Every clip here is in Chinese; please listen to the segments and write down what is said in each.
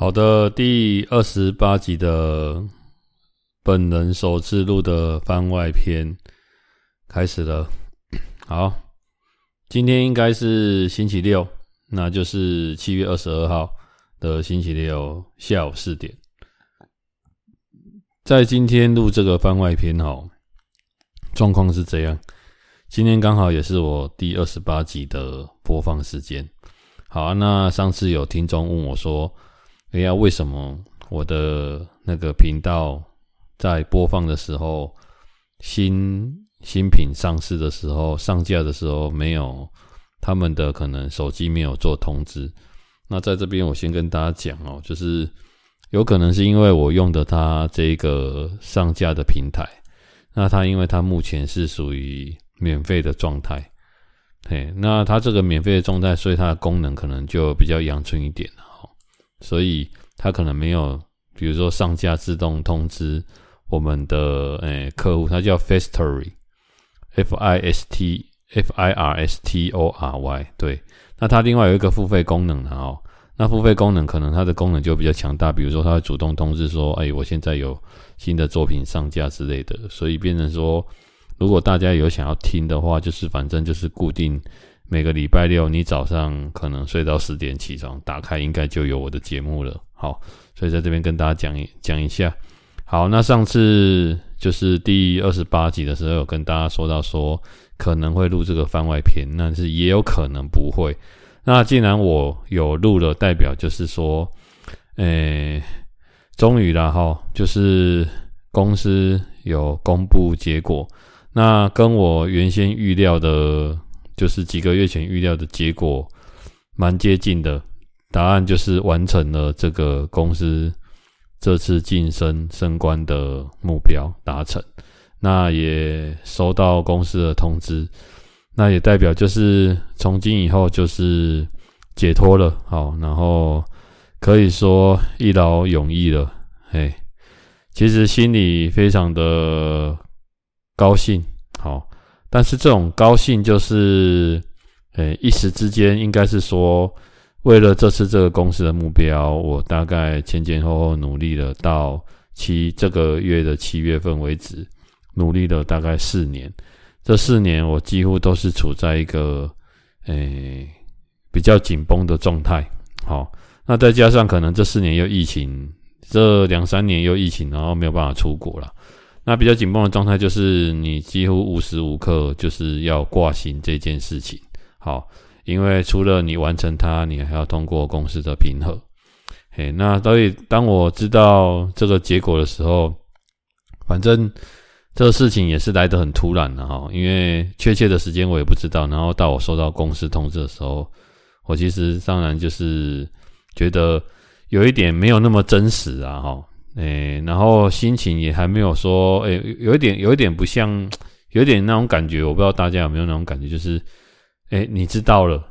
好的，第二十八集的本人首次录的番外篇开始了。好，今天应该是星期六，那就是七月二十二号的星期六下午四点。在今天录这个番外篇哦，状况是这样。今天刚好也是我第二十八集的播放时间。好啊，那上次有听众问我说。哎呀，为什么我的那个频道在播放的时候，新新品上市的时候，上架的时候没有他们的可能手机没有做通知？那在这边我先跟大家讲哦，就是有可能是因为我用的它这个上架的平台，那它因为它目前是属于免费的状态，嘿，那它这个免费的状态，所以它的功能可能就比较阳春一点。所以他可能没有，比如说上架自动通知我们的诶、客户，他叫 Fistory，F-I-S-T F I R S T O R Y，对。那它另外有一个付费功能的哦，那付费功能可能它的功能就比较强大，比如说它会主动通知说，哎、我现在有新的作品上架之类的，所以变成说，如果大家有想要听的话，就是反正就是固定。每个礼拜六，你早上可能睡到十点起床，打开应该就有我的节目了。好，所以在这边跟大家讲一讲一下。好，那上次就是第二十八集的时候，有跟大家说到说可能会录这个番外篇，但是也有可能不会。那既然我有录了，代表就是说，诶，终于了哈，就是公司有公布结果，那跟我原先预料的。就是几个月前预料的结果，蛮接近的。答案就是完成了这个公司这次晋升升官的目标达成，那也收到公司的通知，那也代表就是从今以后就是解脱了。好，然后可以说一劳永逸了。嘿，其实心里非常的高兴。好。但是这种高兴就是，诶，一时之间，应该是说，为了这次这个公司的目标，我大概前前后后努力了到七这个月的七月份为止，努力了大概四年。这四年我几乎都是处在一个，诶，比较紧绷的状态。好，那再加上可能这四年又疫情，这两三年又疫情，然后没有办法出国了。那比较紧绷的状态就是你几乎无时无刻就是要挂心这件事情，好，因为除了你完成它，你还要通过公司的评核。嘿，那所以当我知道这个结果的时候，反正这个事情也是来得很突然的哈，因为确切的时间我也不知道。然后到我收到公司通知的时候，我其实当然就是觉得有一点没有那么真实啊，哈。诶、然后心情也还没有说，诶、有一点，有一点不像，有一点那种感觉，我不知道大家有没有那种感觉，就是，诶、你知道了，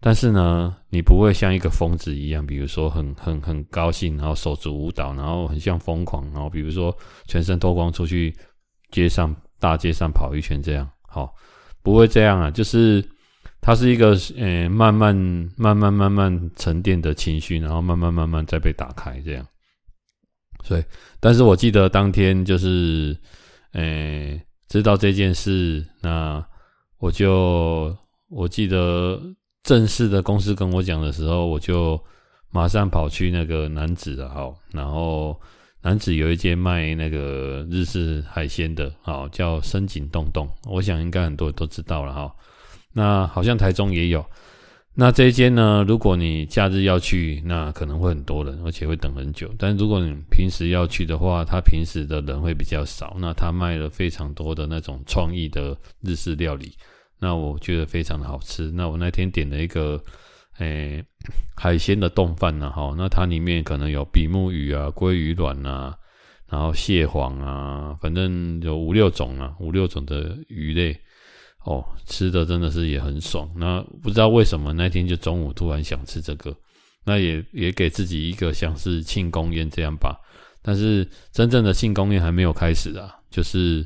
但是呢，你不会像一个疯子一样，比如说很很很高兴，然后手足舞蹈，然后很像疯狂，然后比如说全身脱光出去街上大街上跑一圈这样，好，不会这样啊，就是它是一个，诶、慢慢慢慢慢慢沉淀的情绪，然后慢慢慢慢再被打开这样。所以，但是我记得当天就是，诶、知道这件事，那我就我记得正式的公司跟我讲的时候，我就马上跑去那个楠梓的，好，然后楠梓有一间卖那个日式海鲜的，好，叫深井洞洞，我想应该很多人都知道了哈。那好像台中也有。那这一间呢，如果你假日要去，那可能会很多人，而且会等很久。但如果你平时要去的话，他平时的人会比较少。那他卖了非常多的那种创意的日式料理，那我觉得非常的好吃。那我那天点了一个，诶、海鲜的冻饭呢，哈，那它里面可能有比目鱼啊、鲑鱼卵啊，然后蟹黄啊，反正有五六种啊，五六种的鱼类。哦，吃的真的是也很爽。那不知道为什么那天就中午突然想吃这个，那也也给自己一个像是庆功宴这样吧。但是真正的庆功宴还没有开始啊，就是，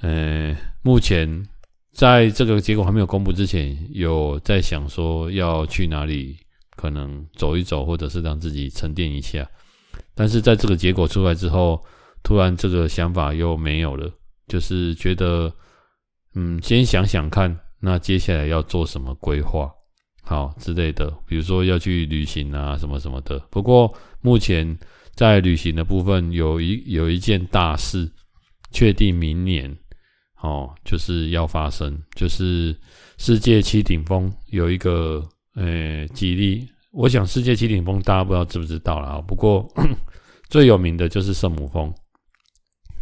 呃，目前在这个结果还没有公布之前，有在想说要去哪里可能走一走，或者是让自己沉淀一下。但是在这个结果出来之后，突然这个想法又没有了，就是觉得，嗯，先想想看，那接下来要做什么规划，好之类的，比如说要去旅行啊，什么什么的。不过目前在旅行的部分，有一有一件大事，确定明年，哦，就是要发生，就是世界七顶峰有一个，呃，吉利。我想世界七顶峰大家不知道知不知道啦，不过 最有名的就是圣母峰。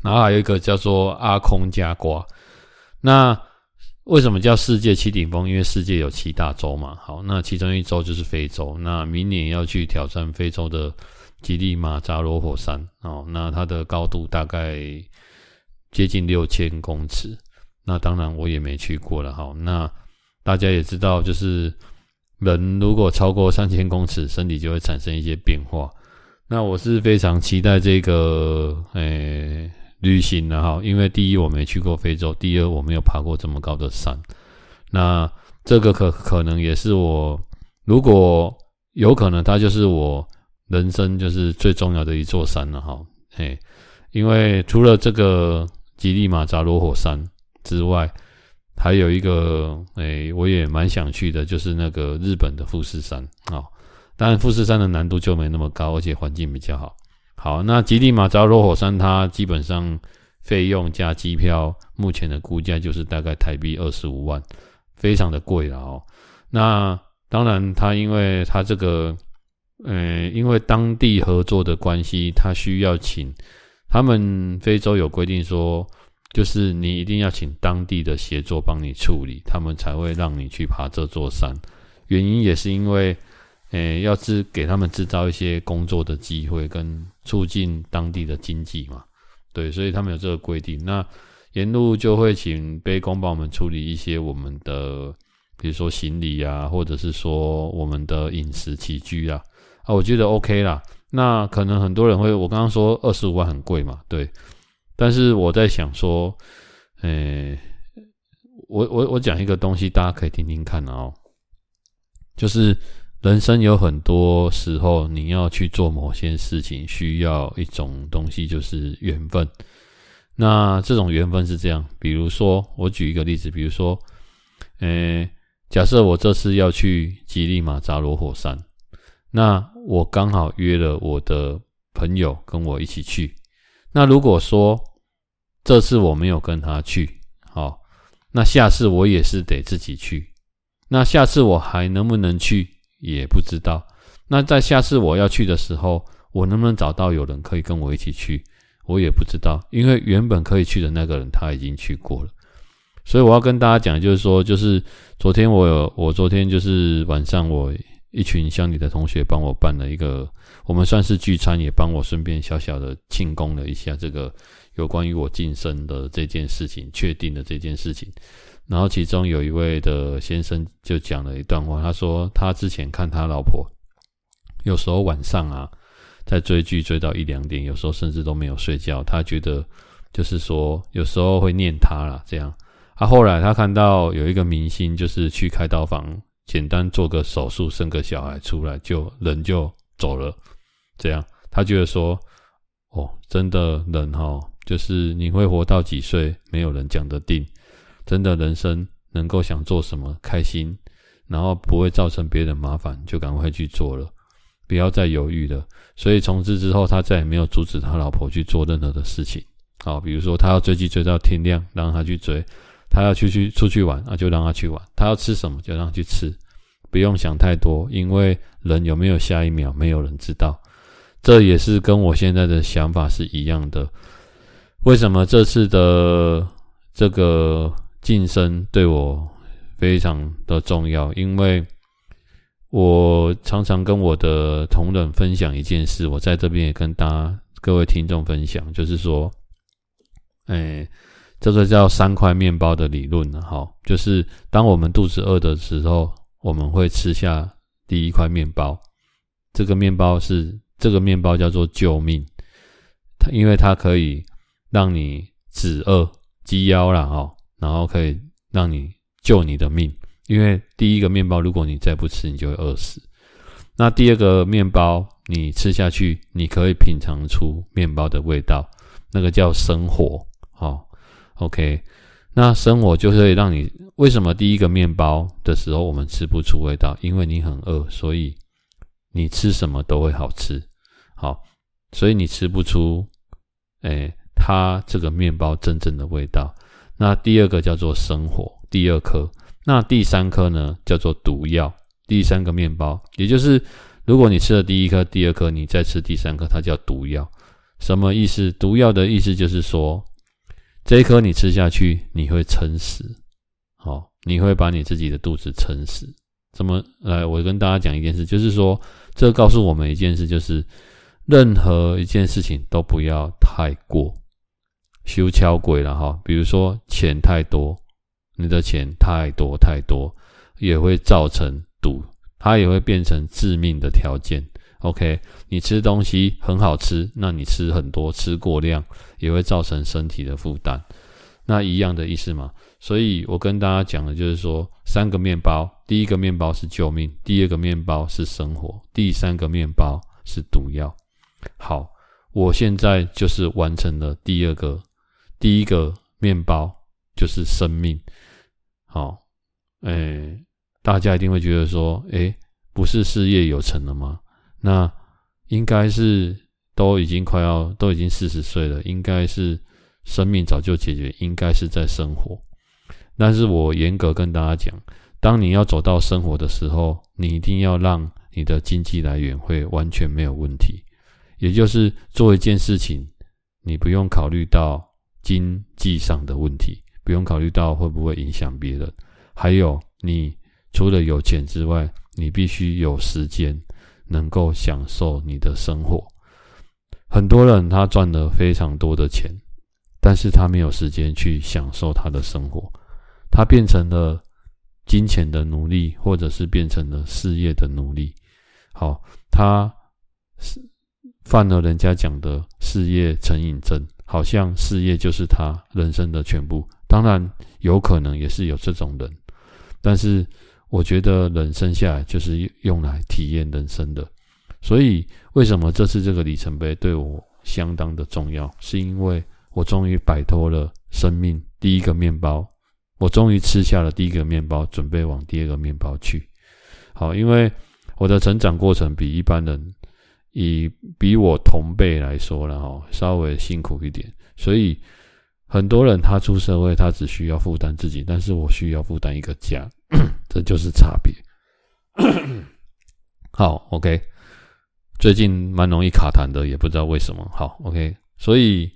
然后还有一个叫做阿空加瓜，那为什么叫世界七顶峰？因为世界有七大洲嘛。好，那其中一洲就是非洲。那明年要去挑战非洲的吉力马扎罗火山哦。那它的高度大概接近六千公尺。那当然我也没去过了。好，那大家也知道，就是人如果超过三千公尺，身体就会产生一些变化。那我是非常期待这个，诶、旅行了哈，因为第一我没去过非洲，第二我没有爬过这么高的山，那这个可可能也是我，如果有可能，它就是我人生就是最重要的一座山了哈，嘿，因为除了这个吉力马扎罗火山之外，还有一个诶，我也蛮想去的，就是那个日本的富士山啊，当然富士山的难度就没那么高，而且环境比较好。好，那吉力马扎罗火山，它基本上费用加机票，目前的估价就是大概台币二十五万，非常的贵了哦。那当然，它因为它这个，呃，因为当地合作的关系，它需要请他们非洲有规定说，就是你一定要请当地的协作帮你处理，他们才会让你去爬这座山。原因也是因为。诶，要是给他们制造一些工作的机会，跟促进当地的经济嘛，对，所以他们有这个规定。那沿路就会请背工帮我们处理一些我们的，比如说行李啊，或者是说我们的饮食起居啊，啊，我觉得 OK 啦。那可能很多人会，我刚刚说二十五万很贵嘛，对，但是我在想说，诶，我我我讲一个东西，大家可以听听看哦，就是。人生有很多时候，你要去做某些事情，需要一种东西，就是缘分。那这种缘分是这样，比如说，我举一个例子，比如说，诶，假设我这次要去吉力马扎罗火山，那我刚好约了我的朋友跟我一起去。那如果说这次我没有跟他去，好，那下次我也是得自己去。那下次我还能不能去？也不知道，那在下次我要去的时候，我能不能找到有人可以跟我一起去？我也不知道，因为原本可以去的那个人他已经去过了，所以我要跟大家讲，就是说，就是昨天我有，我昨天就是晚上，我一群乡里的同学帮我办了一个，我们算是聚餐，也帮我顺便小小的庆功了一下这个有关于我晋升的这件事情，确定的这件事情。然后其中有一位的先生就讲了一段话，他说他之前看他老婆，有时候晚上啊在追剧追到一两点，有时候甚至都没有睡觉。他觉得就是说有时候会念他啦，这样。啊，后来他看到有一个明星就是去开刀房，简单做个手术，生个小孩出来，就人就走了。这样他觉得说，哦，真的人哈，就是你会活到几岁，没有人讲得定。真的人生能够想做什么开心，然后不会造成别人麻烦，就赶快去做了，不要再犹豫了。所以从此之后，他再也没有阻止他老婆去做任何的事情。好，比如说他要追剧追到天亮，让他去追；他要去去出去玩，那就让他去玩；他要吃什么就让他去吃，不用想太多，因为人有没有下一秒，没有人知道。这也是跟我现在的想法是一样的。为什么这次的这个？晋升对我非常的重要，因为我常常跟我的同仁分享一件事，我在这边也跟大家各位听众分享，就是说，哎，这个叫三块面包的理论呢，哈，就是当我们肚子饿的时候，我们会吃下第一块面包，这个面包是这个面包叫做救命，它因为它可以让你止饿、饥腰了，哈。然后可以让你救你的命，因为第一个面包，如果你再不吃，你就会饿死。那第二个面包，你吃下去，你可以品尝出面包的味道，那个叫生火。好，OK，那生火就可以让你为什么第一个面包的时候我们吃不出味道？因为你很饿，所以你吃什么都会好吃。好，所以你吃不出，哎，它这个面包真正的味道。那第二个叫做生火，第二颗。那第三颗呢，叫做毒药。第三个面包，也就是如果你吃了第一颗、第二颗，你再吃第三颗，它叫毒药。什么意思？毒药的意思就是说，这一颗你吃下去，你会撑死，好，你会把你自己的肚子撑死。怎么来？我跟大家讲一件事，就是说，这告诉我们一件事，就是任何一件事情都不要太过，修敲鬼了哈。比如说钱太多，你的钱太多太多，也会造成。赌，它也会变成致命的条件。OK，你吃东西很好吃，那你吃很多，吃过量也会造成身体的负担。那一样的意思嘛。所以我跟大家讲的就是说，三个面包，第一个面包是救命，第二个面包是生活，第三个面包是毒药。好，我现在就是完成了第二个，第一个面包就是生命。好，诶。大家一定会觉得说，诶，不是事业有成了吗？那应该是都已经快要都已经四十岁了，应该是生命早就解决，应该是在生活。但是我严格跟大家讲，当你要走到生活的时候，你一定要让你的经济来源会完全没有问题，也就是做一件事情，你不用考虑到经济上的问题，不用考虑到会不会影响别人，还有你。除了有钱之外，你必须有时间，能够享受你的生活。很多人他赚了非常多的钱，但是他没有时间去享受他的生活，他变成了金钱的奴隶，或者是变成了事业的奴隶。好，他是犯了人家讲的事业成瘾症，好像事业就是他人生的全部。当然，有可能也是有这种人，但是。我觉得人生下来就是用来体验人生的，所以为什么这次这个里程碑对我相当的重要？是因为我终于摆脱了生命第一个面包，我终于吃下了第一个面包，准备往第二个面包去。好，因为我的成长过程比一般人，以比我同辈来说了哈，稍微辛苦一点，所以很多人他出社会，他只需要负担自己，但是我需要负担一个家。这就是差别。好，OK。最近蛮容易卡痰的，也不知道为什么。好，OK。所以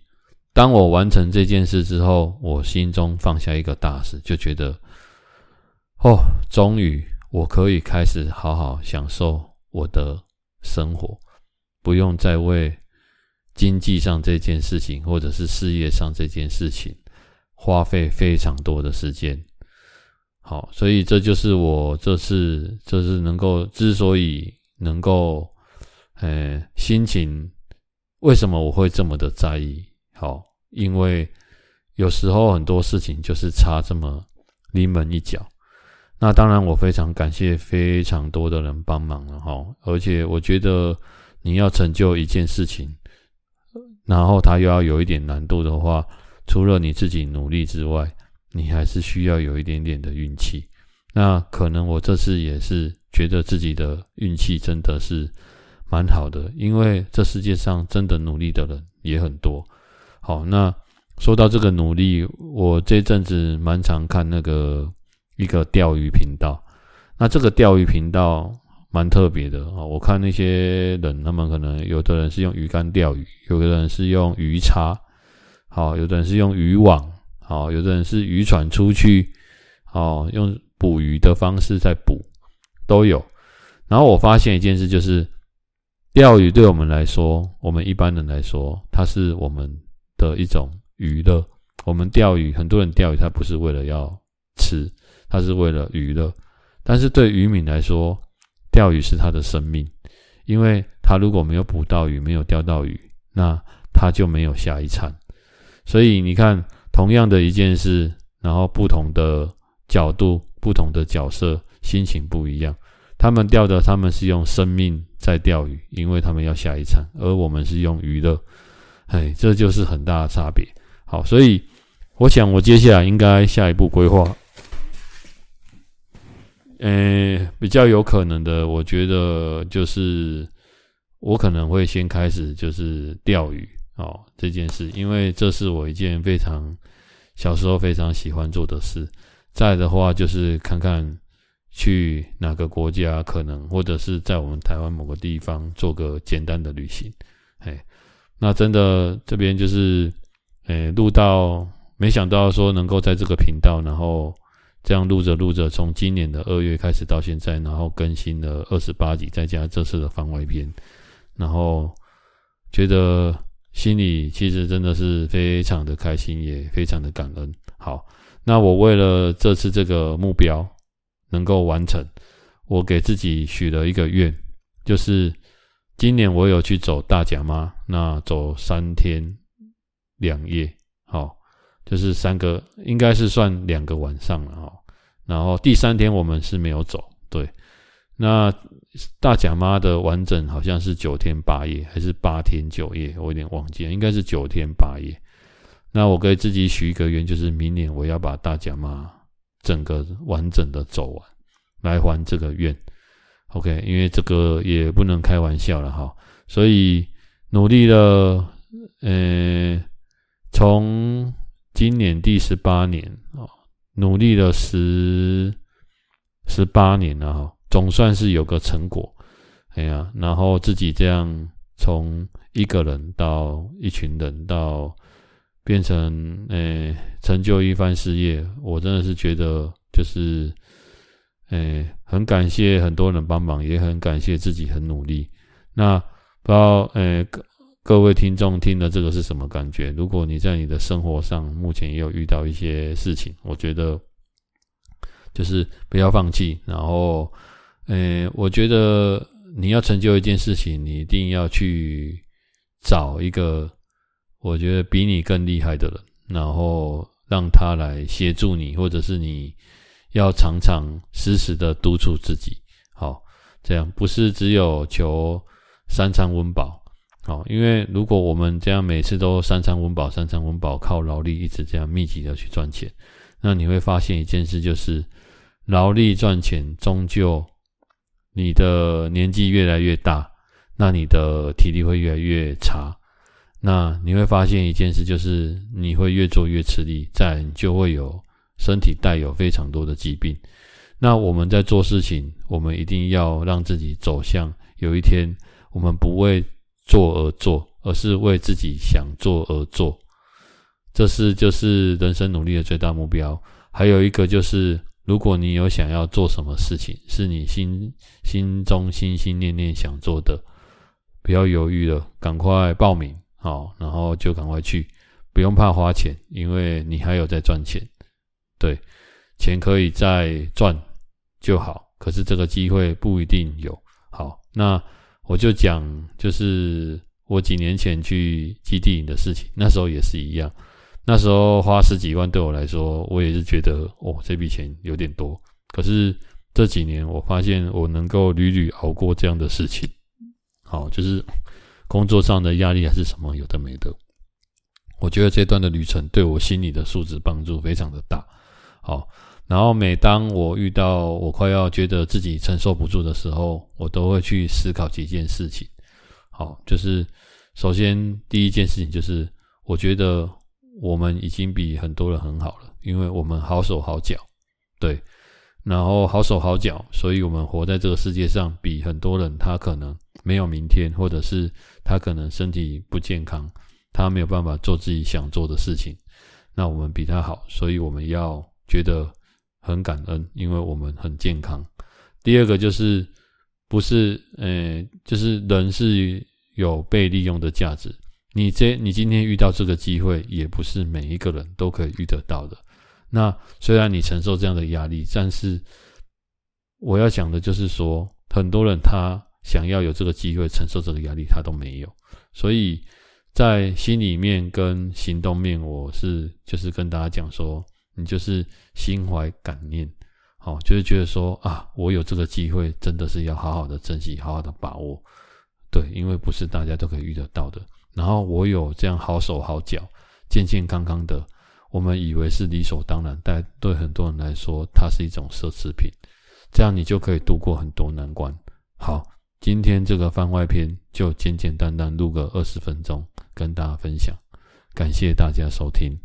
当我完成这件事之后，我心中放下一个大事，就觉得，哦，终于我可以开始好好享受我的生活，不用再为经济上这件事情，或者是事业上这件事情，花费非常多的时间。好，所以这就是我这次这是能够之所以能够，呃，心情为什么我会这么的在意？好，因为有时候很多事情就是差这么临门一脚。那当然，我非常感谢非常多的人帮忙了哈。而且我觉得你要成就一件事情，然后它又要有一点难度的话，除了你自己努力之外，你还是需要有一点点的运气，那可能我这次也是觉得自己的运气真的是蛮好的，因为这世界上真的努力的人也很多。好，那说到这个努力，我这阵子蛮常看那个一个钓鱼频道，那这个钓鱼频道蛮特别的啊。我看那些人，他们可能有的人是用鱼竿钓鱼，有的人是用鱼叉，好，有的人是用渔网。好，有的人是渔船出去，哦，用捕鱼的方式在捕，都有。然后我发现一件事，就是钓鱼对我们来说，我们一般人来说，它是我们的一种娱乐。我们钓鱼，很多人钓鱼，他不是为了要吃，他是为了娱乐。但是对渔民来说，钓鱼是他的生命，因为他如果没有捕到鱼，没有钓到鱼，那他就没有下一餐。所以你看。同样的一件事，然后不同的角度、不同的角色，心情不一样。他们钓的他们是用生命在钓鱼，因为他们要下一餐，而我们是用娱乐，哎，这就是很大的差别。好，所以我想我接下来应该下一步规划，呃，比较有可能的，我觉得就是我可能会先开始就是钓鱼哦这件事，因为这是我一件非常小时候非常喜欢做的事。再的话就是看看。去哪个国家可能，或者是在我们台湾某个地方做个简单的旅行，哎，那真的这边就是，哎，录到没想到说能够在这个频道，然后这样录着录着，从今年的二月开始到现在，然后更新了二十八集，再加这次的番外篇，然后觉得心里其实真的是非常的开心，也非常的感恩。好，那我为了这次这个目标。能够完成，我给自己许了一个愿，就是今年我有去走大甲妈，那走三天两夜，好，就是三个，应该是算两个晚上了哈。然后第三天我们是没有走，对，那大甲妈的完整好像是九天八夜，还是八天九夜，我有点忘记了，应该是九天八夜。那我给自己许一个愿，就是明年我要把大甲妈。整个完整的走完，来还这个愿，OK，因为这个也不能开玩笑了哈，所以努力了，呃，从今年第十八年啊，努力了十十八年了哈，总算是有个成果，哎呀，然后自己这样从一个人到一群人到。变成诶、成就一番事业，我真的是觉得就是诶、很感谢很多人帮忙，也很感谢自己很努力。那不知道诶、各位听众听了这个是什么感觉？如果你在你的生活上目前也有遇到一些事情，我觉得就是不要放弃。然后诶、我觉得你要成就一件事情，你一定要去找一个。我觉得比你更厉害的人，然后让他来协助你，或者是你要常常时时的督促自己，好，这样不是只有求三餐温饱，哦，因为如果我们这样每次都三餐温饱、三餐温饱，靠劳力一直这样密集的去赚钱，那你会发现一件事，就是劳力赚钱，终究你的年纪越来越大，那你的体力会越来越差。那你会发现一件事，就是你会越做越吃力，再来你就会有身体带有非常多的疾病。那我们在做事情，我们一定要让自己走向有一天，我们不为做而做，而是为自己想做而做。这是就是人生努力的最大目标。还有一个就是，如果你有想要做什么事情，是你心心中心心念念想做的，不要犹豫了，赶快报名。好，然后就赶快去，不用怕花钱，因为你还有在赚钱。对，钱可以再赚就好，可是这个机会不一定有。好，那我就讲，就是我几年前去基地营的事情，那时候也是一样，那时候花十几万对我来说，我也是觉得哦，这笔钱有点多。可是这几年我发现我能够屡屡熬过这样的事情，好，就是。工作上的压力还是什么有的没的，我觉得这段的旅程对我心理的素质帮助非常的大。好，然后每当我遇到我快要觉得自己承受不住的时候，我都会去思考几件事情。好，就是首先第一件事情就是，我觉得我们已经比很多人很好了，因为我们好手好脚，对，然后好手好脚，所以我们活在这个世界上，比很多人他可能。没有明天，或者是他可能身体不健康，他没有办法做自己想做的事情。那我们比他好，所以我们要觉得很感恩，因为我们很健康。第二个就是不是，呃，就是人是有被利用的价值。你这你今天遇到这个机会，也不是每一个人都可以遇得到的。那虽然你承受这样的压力，但是我要讲的就是说，很多人他。想要有这个机会承受这个压力，他都没有，所以在心里面跟行动面，我是就是跟大家讲说，你就是心怀感念，好，就是觉得说啊，我有这个机会，真的是要好好的珍惜，好好的把握。对，因为不是大家都可以遇得到的。然后我有这样好手好脚、健健康康的，我们以为是理所当然，但对很多人来说，它是一种奢侈品。这样你就可以度过很多难关。好，今天这个番外篇就简简单单录个二十分钟，跟大家分享。感谢大家收听。